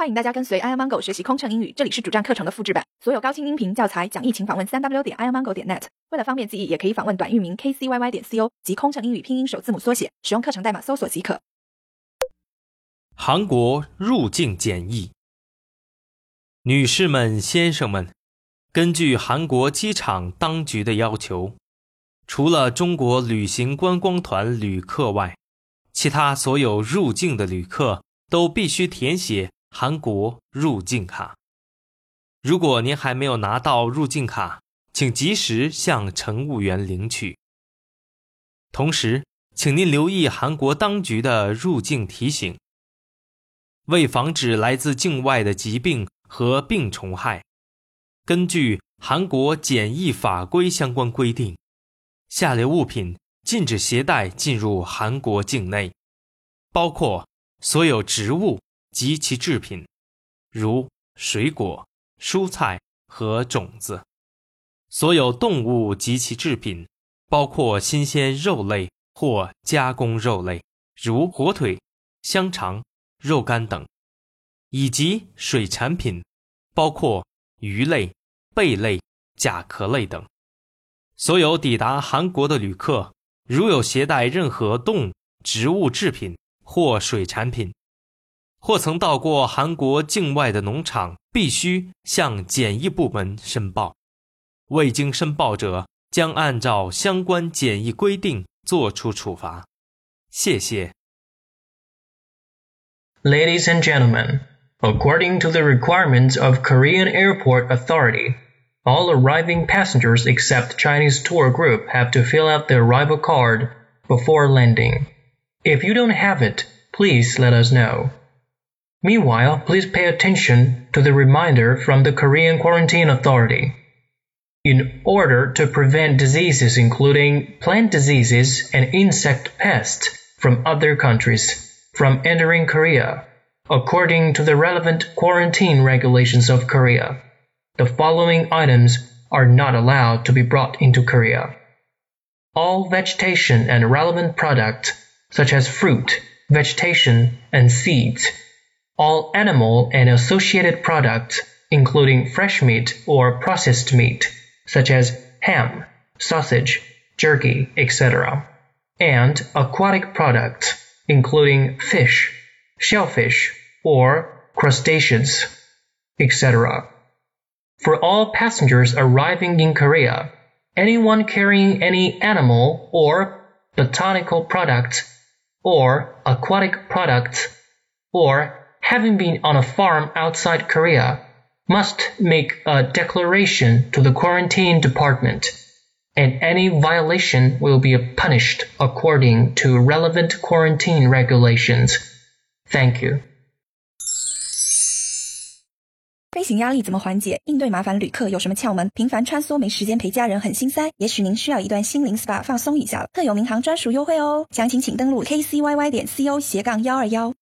欢迎大家跟随 i amango 学习空乘英语，这里是主站课程的复制版，所有高清音频教材讲义，请访问三 w 点 i amango 点 net。为了方便记忆，也可以访问短域名 kcyy 点 co 及空乘英语拼音首字母缩写，使用课程代码搜索即可。韩国入境检疫，女士们、先生们，根据韩国机场当局的要求，除了中国旅行观光团旅客外，其他所有入境的旅客都必须填写。韩国入境卡。如果您还没有拿到入境卡，请及时向乘务员领取。同时，请您留意韩国当局的入境提醒。为防止来自境外的疾病和病虫害，根据韩国检疫法规相关规定，下列物品禁止携带进入韩国境内，包括所有植物。及其制品，如水果、蔬菜和种子；所有动物及其制品，包括新鲜肉类或加工肉类，如火腿、香肠、肉干等；以及水产品，包括鱼类、贝类、甲壳类等。所有抵达韩国的旅客，如有携带任何动植物制品或水产品，或曾到过韩国境外的农场，必须向检疫部门申报。未经申报者将按照相关检疫规定作出处罚。谢谢。Ladies and gentlemen, according to the requirements of Korean Airport Authority, all arriving passengers except Chinese tour group have to fill out the arrival card before landing. If you don't have it, please let us know. Meanwhile, please pay attention to the reminder from the Korean Quarantine Authority. In order to prevent diseases including plant diseases and insect pests from other countries from entering Korea, according to the relevant quarantine regulations of Korea, the following items are not allowed to be brought into Korea. All vegetation and relevant products, such as fruit, vegetation, and seeds, all animal and associated products, including fresh meat or processed meat, such as ham, sausage, jerky, etc., and aquatic products, including fish, shellfish, or crustaceans, etc. For all passengers arriving in Korea, anyone carrying any animal or botanical products or aquatic products or having been on a farm outside Korea, must make a declaration to the quarantine department, and any violation will be punished according to relevant quarantine regulations. Thank you. 飞行压力怎么缓解？应对麻烦旅客有什么窍门？频繁穿梭没时间陪家人很心塞，也许您需要一段心灵 SPA 放松一下了。特有民航专属优惠哦，详情请登录 kcyy 点 co 斜杠幺二幺。